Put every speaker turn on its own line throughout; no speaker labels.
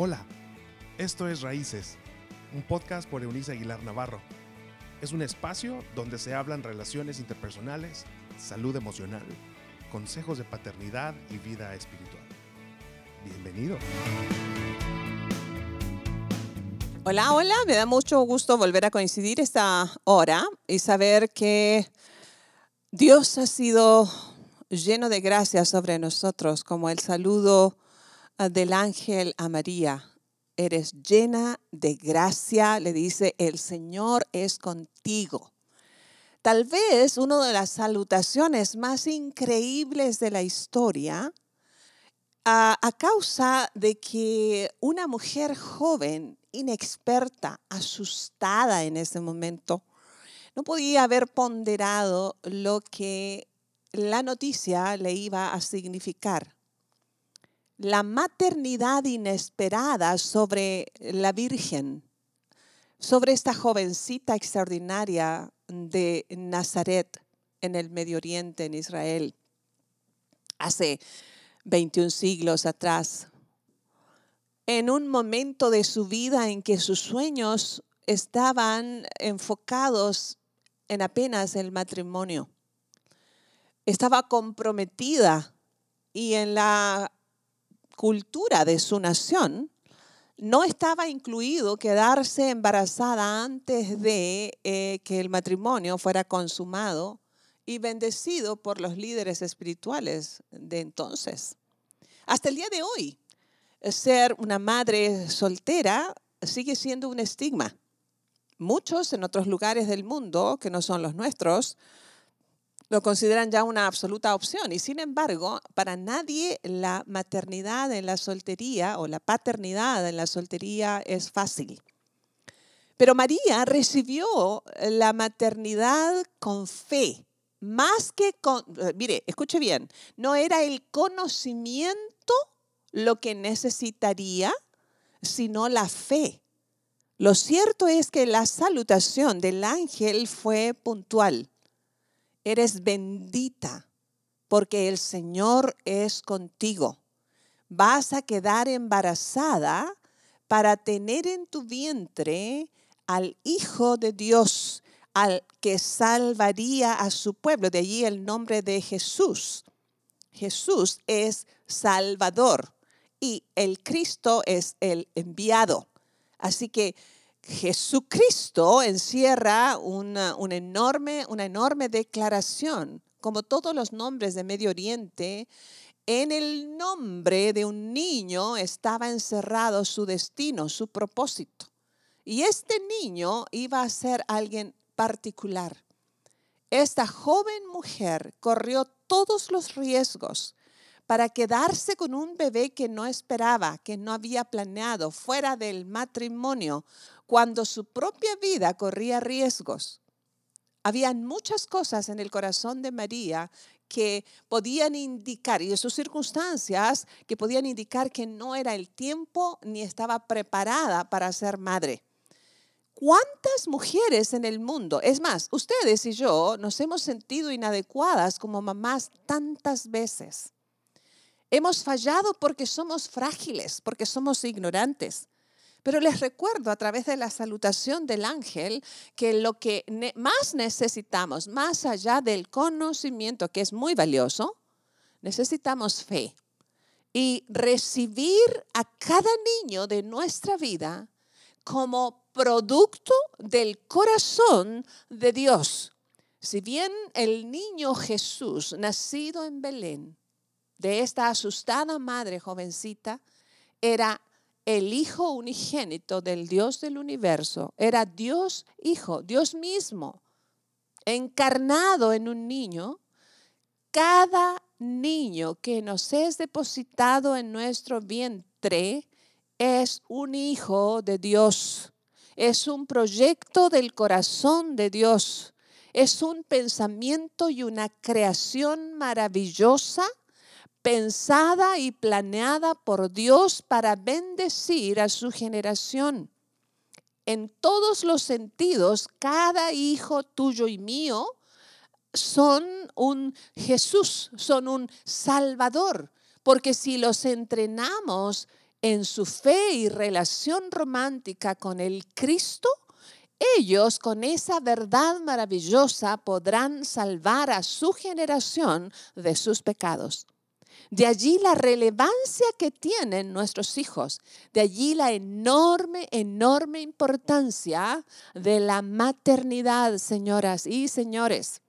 Hola, esto es Raíces, un podcast por Eunice Aguilar Navarro. Es un espacio donde se hablan relaciones interpersonales, salud emocional, consejos de paternidad y vida espiritual. Bienvenido.
Hola, hola, me da mucho gusto volver a coincidir esta hora y saber que Dios ha sido lleno de gracia sobre nosotros, como el saludo del ángel a María. Eres llena de gracia, le dice, el Señor es contigo. Tal vez una de las salutaciones más increíbles de la historia, a, a causa de que una mujer joven, inexperta, asustada en ese momento, no podía haber ponderado lo que la noticia le iba a significar. La maternidad inesperada sobre la Virgen, sobre esta jovencita extraordinaria de Nazaret en el Medio Oriente, en Israel, hace 21 siglos atrás, en un momento de su vida en que sus sueños estaban enfocados en apenas el matrimonio. Estaba comprometida y en la cultura de su nación no estaba incluido quedarse embarazada antes de eh, que el matrimonio fuera consumado y bendecido por los líderes espirituales de entonces. Hasta el día de hoy, ser una madre soltera sigue siendo un estigma. Muchos en otros lugares del mundo, que no son los nuestros, lo consideran ya una absoluta opción. Y sin embargo, para nadie la maternidad en la soltería o la paternidad en la soltería es fácil. Pero María recibió la maternidad con fe, más que con, eh, mire, escuche bien, no era el conocimiento lo que necesitaría, sino la fe. Lo cierto es que la salutación del ángel fue puntual eres bendita porque el Señor es contigo. Vas a quedar embarazada para tener en tu vientre al Hijo de Dios, al que salvaría a su pueblo. De allí el nombre de Jesús. Jesús es Salvador y el Cristo es el enviado. Así que Jesucristo encierra una, enorme, una enorme declaración, como todos los nombres de Medio Oriente, en el nombre de un niño estaba encerrado su destino, su propósito. Y este niño iba a ser alguien particular. Esta joven mujer corrió todos los riesgos para quedarse con un bebé que no esperaba, que no había planeado, fuera del matrimonio, cuando su propia vida corría riesgos. Habían muchas cosas en el corazón de María que podían indicar, y de sus circunstancias, que podían indicar que no era el tiempo ni estaba preparada para ser madre. ¿Cuántas mujeres en el mundo, es más, ustedes y yo nos hemos sentido inadecuadas como mamás tantas veces? Hemos fallado porque somos frágiles, porque somos ignorantes. Pero les recuerdo a través de la salutación del ángel que lo que más necesitamos, más allá del conocimiento, que es muy valioso, necesitamos fe. Y recibir a cada niño de nuestra vida como producto del corazón de Dios. Si bien el niño Jesús, nacido en Belén, de esta asustada madre jovencita, era el Hijo unigénito del Dios del universo, era Dios Hijo, Dios mismo, encarnado en un niño, cada niño que nos es depositado en nuestro vientre es un hijo de Dios, es un proyecto del corazón de Dios, es un pensamiento y una creación maravillosa pensada y planeada por Dios para bendecir a su generación. En todos los sentidos, cada hijo tuyo y mío son un Jesús, son un Salvador, porque si los entrenamos en su fe y relación romántica con el Cristo, ellos con esa verdad maravillosa podrán salvar a su generación de sus pecados. De allí la relevancia que tienen nuestros hijos. De allí la enorme, enorme importancia de la maternidad, señoras y señores.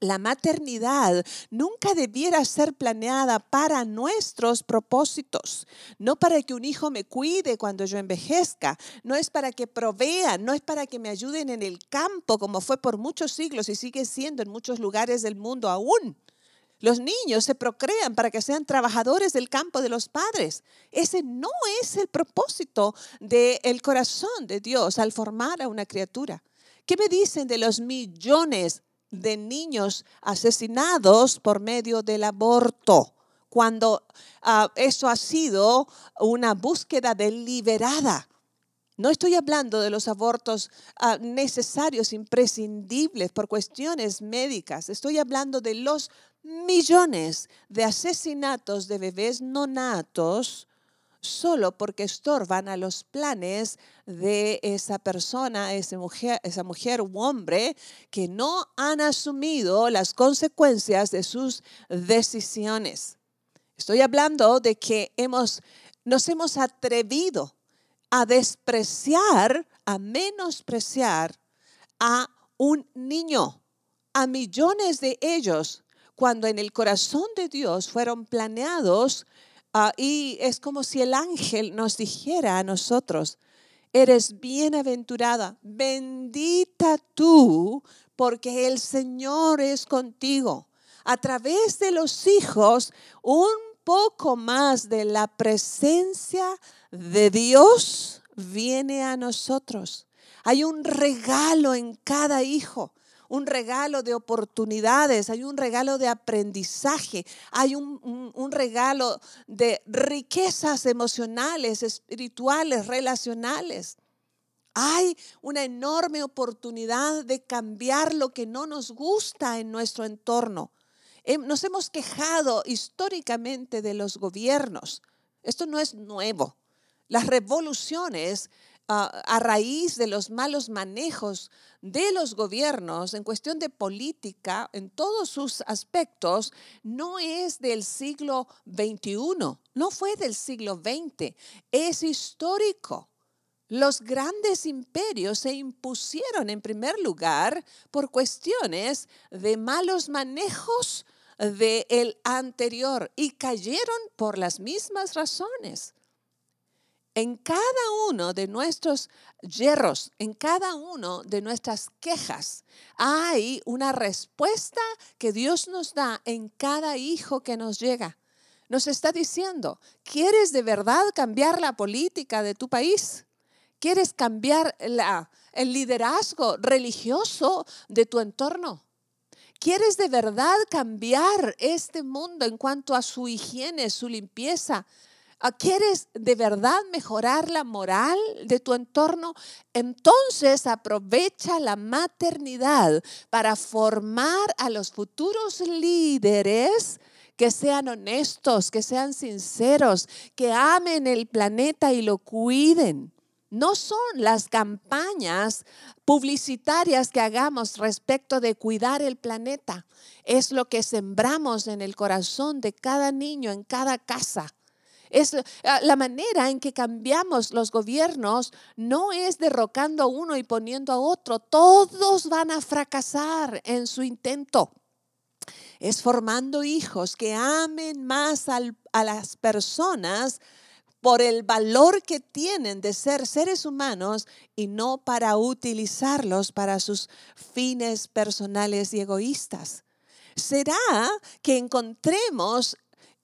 La maternidad nunca debiera ser planeada para nuestros propósitos, no para que un hijo me cuide cuando yo envejezca, no es para que provean, no es para que me ayuden en el campo como fue por muchos siglos y sigue siendo en muchos lugares del mundo aún. Los niños se procrean para que sean trabajadores del campo de los padres. Ese no es el propósito del corazón de Dios al formar a una criatura. ¿Qué me dicen de los millones de niños asesinados por medio del aborto? Cuando ah, eso ha sido una búsqueda deliberada. No estoy hablando de los abortos ah, necesarios, imprescindibles por cuestiones médicas. Estoy hablando de los millones de asesinatos de bebés no natos solo porque estorban a los planes de esa persona, esa mujer, esa mujer u hombre que no han asumido las consecuencias de sus decisiones. Estoy hablando de que hemos, nos hemos atrevido a despreciar, a menospreciar a un niño, a millones de ellos cuando en el corazón de Dios fueron planeados ah, y es como si el ángel nos dijera a nosotros, eres bienaventurada, bendita tú, porque el Señor es contigo. A través de los hijos, un poco más de la presencia de Dios viene a nosotros. Hay un regalo en cada hijo un regalo de oportunidades, hay un regalo de aprendizaje, hay un, regalo de riquezas emocionales, espirituales, relacionales. Hay una enorme oportunidad de cambiar lo que no nos gusta en nuestro entorno. Nos hemos quejado históricamente de los gobiernos. Esto no es nuevo. Las revoluciones a raíz de los malos manejos de los gobiernos en cuestión de política, en todos sus aspectos, no es del siglo XXI, no fue del siglo XX, es histórico. Los grandes imperios se impusieron en primer lugar por cuestiones de malos manejos del anterior y cayeron por las mismas razones en cada uno de nuestros yerros, en cada uno de nuestras quejas, hay una respuesta que Dios nos da en cada hijo que nos llega. Nos está diciendo, ¿quieres de verdad cambiar la política de tu país? ¿Quieres cambiar el liderazgo religioso de tu entorno? ¿Quieres de verdad cambiar este mundo en cuanto a su higiene, su limpieza, ¿Quieres de verdad mejorar la moral de tu entorno? Entonces aprovecha la maternidad para formar a los futuros líderes que sean honestos, que sean sinceros, que amen el planeta y lo cuiden. No son las campañas publicitarias que hagamos respecto de cuidar el planeta. Es lo que sembramos en el corazón de cada niño, en cada casa. Es ah, la manera en que cambiamos los gobiernos no es derrocando a uno y poniendo a otro. Todos van a fracasar en su intento. Es formando hijos que amen más a las personas por el valor que tienen de ser seres humanos y no para utilizarlos para sus fines personales y egoístas. ¿Será que encontremos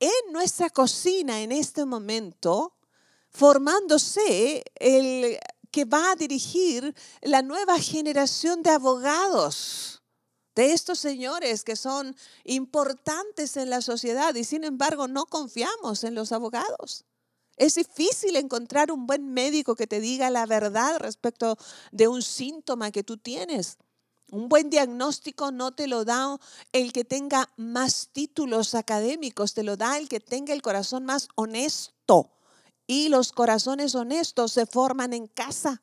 en nuestra cocina en este momento, formándose el que va a dirigir la nueva generación de abogados, de estos señores que son importantes en la sociedad y sin embargo no confiamos en los abogados. Es difícil encontrar un buen médico que te diga la verdad respecto de un síntoma que tú tienes. Un buen diagnóstico no te lo da el que tenga más títulos académicos, te lo da el que tenga el corazón más honesto y los corazones honestos se forman en casa.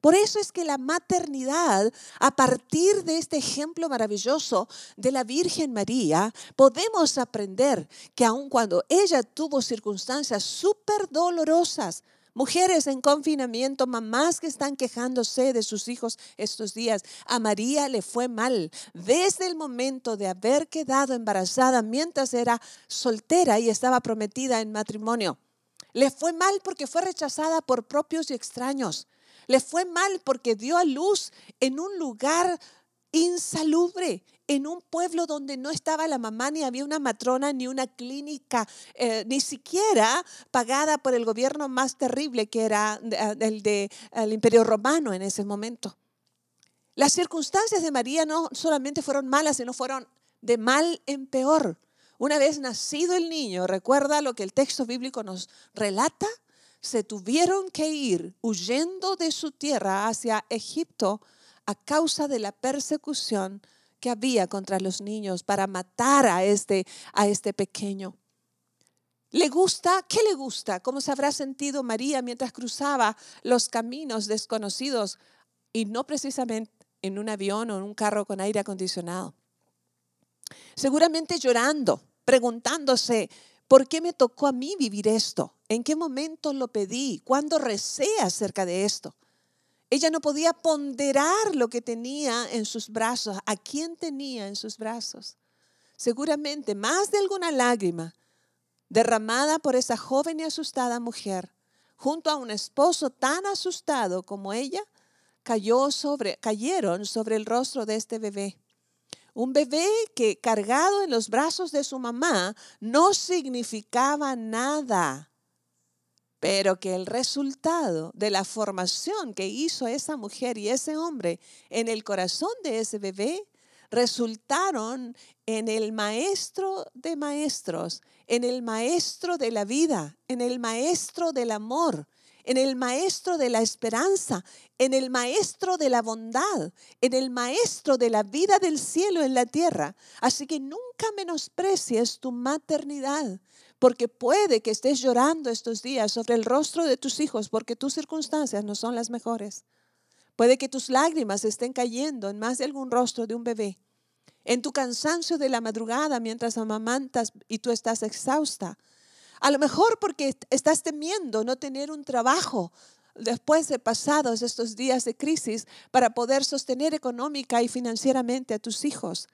Por eso es que la maternidad, a partir de este ejemplo maravilloso de la Virgen María, podemos aprender que aun cuando ella tuvo circunstancias súper dolorosas, Mujeres en confinamiento, mamás que están quejándose de sus hijos estos días. A María le fue mal desde el momento de haber quedado embarazada mientras era soltera y estaba prometida en matrimonio. Le fue mal porque fue rechazada por propios y extraños. Le fue mal porque dio a luz en un lugar insalubre, en un pueblo donde no estaba la mamá, ni había una matrona, ni una clínica, eh, ni siquiera pagada por el gobierno más terrible que era eh, el del Imperio Romano en ese momento. Las circunstancias de María no solamente fueron malas, sino fueron de mal en peor. Una vez nacido el niño, recuerda lo que el texto bíblico nos relata, se tuvieron que ir huyendo de su tierra hacia Egipto a causa de la persecución que había contra los niños para matar a este, a este pequeño. ¿Le gusta? ¿Qué le gusta? ¿Cómo se habrá sentido María mientras cruzaba los caminos desconocidos y no precisamente en un avión o en un carro con aire acondicionado? Seguramente llorando, preguntándose, ¿Por qué me tocó a mí vivir esto? ¿En qué momento lo pedí? ¿Cuándo recé acerca de esto? Ella no podía ponderar lo que tenía en sus brazos, a quién tenía en sus brazos. Seguramente más de alguna lágrima derramada por esa joven y asustada mujer, junto a un esposo tan asustado como ella, cayó sobre, cayeron sobre el rostro de este bebé. Un bebé que cargado en los brazos de su mamá no significaba nada, pero que el resultado de la formación que hizo esa mujer y ese hombre en el corazón de ese bebé resultaron en el maestro de maestros, en el maestro de la vida, en el maestro del amor, en el maestro de la esperanza, en el maestro de la bondad, en el maestro de la vida del cielo en la tierra. Así que nunca menosprecies tu maternidad, porque puede que estés llorando estos días sobre el rostro de tus hijos porque tus circunstancias no son las mejores. Puede que tus lágrimas estén cayendo en más de algún rostro de un bebé. En tu cansancio de la madrugada mientras amamantas y tú estás exhausta a lo mejor porque estás temiendo no tener un trabajo después de pasados estos días de crisis para poder sostener económica y financieramente a tus hijos.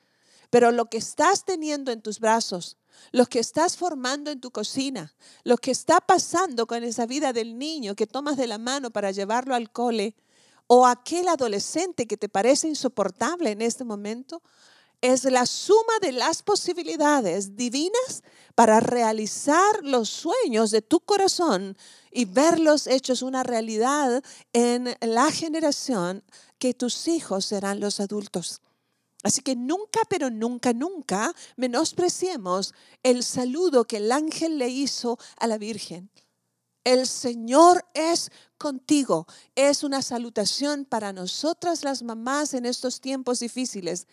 Pero lo que estás teniendo en tus brazos, lo que estás formando en tu cocina, lo que está pasando con esa vida del niño que tomas de la mano para llevarlo al cole, o aquel adolescente que te parece insoportable en este momento, es la suma de las posibilidades divinas para realizar los sueños de tu corazón y verlos hechos una realidad en la generación que tus hijos serán los adultos. Así que nunca, pero nunca, nunca menospreciemos el saludo que el ángel le hizo a la Virgen. El Señor es contigo. Es una salutación para nosotras las mamás en estos tiempos difíciles.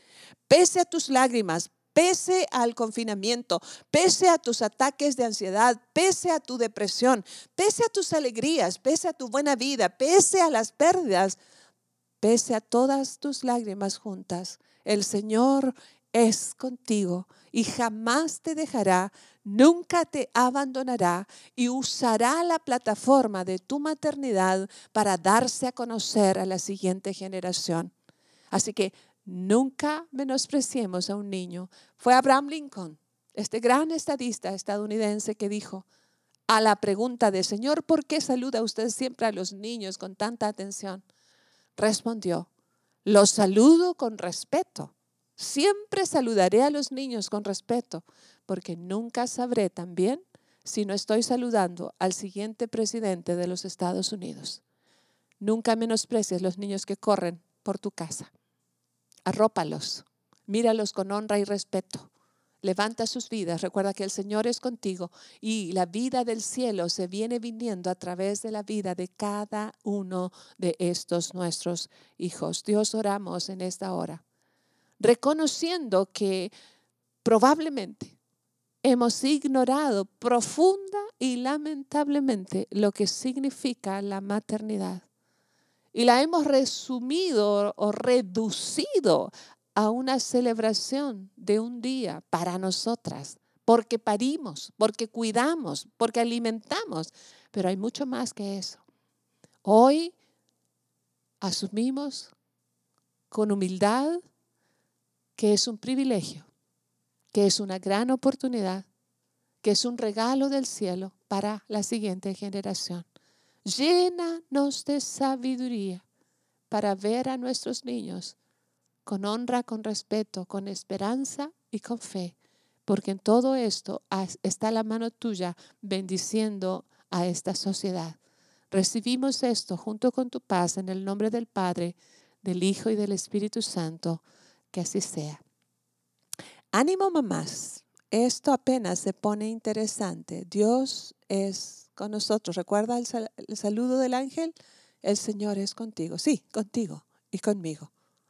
Pese a tus lágrimas, pese al confinamiento, pese a tus ataques de ansiedad, pese a tu depresión, pese a tus alegrías, pese a tu buena vida, pese a las pérdidas, pese a todas tus lágrimas juntas, el Señor es contigo y jamás te dejará, nunca te abandonará y usará la plataforma de tu maternidad para darse a conocer a la siguiente generación. Así que nunca menospreciemos a un niño. Fue Abraham Lincoln, este gran estadista estadounidense que dijo a la pregunta de Señor, ¿por qué saluda usted siempre a los niños con tanta atención? Respondió, los saludo con respeto Siempre saludaré a los niños con respeto, porque nunca sabré también si no estoy saludando al siguiente presidente de los Estados Unidos. Nunca menosprecies los niños que corren por tu casa. Arrópalos, míralos con honra y respeto. Levanta sus vidas, recuerda que el Señor es contigo y la vida del cielo se viene viniendo a través de la vida de cada uno de estos nuestros hijos. Dios oramos en esta hora reconociendo que probablemente hemos ignorado profunda y lamentablemente lo que significa la maternidad. Y la hemos resumido o reducido a una celebración de un día para nosotras, porque parimos, porque cuidamos, porque alimentamos, pero hay mucho más que eso. Hoy asumimos con humildad que es un privilegio, que es una gran oportunidad, que es un regalo del cielo para la siguiente generación. Llénanos de sabiduría para ver a nuestros niños con honra, con respeto, con esperanza y con fe, porque en todo esto está la mano tuya bendiciendo a esta sociedad. Recibimos esto junto con tu paz en el nombre del Padre, del Hijo y del Espíritu Santo. Que así sea. Ánimo mamás, esto apenas se pone interesante. Dios es con nosotros. ¿Recuerda el, el saludo del ángel? El Señor es contigo. Sí, contigo y conmigo.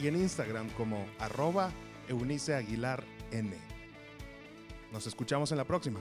y en Instagram como arroba Eunice Aguilar N. Nos escuchamos en la próxima.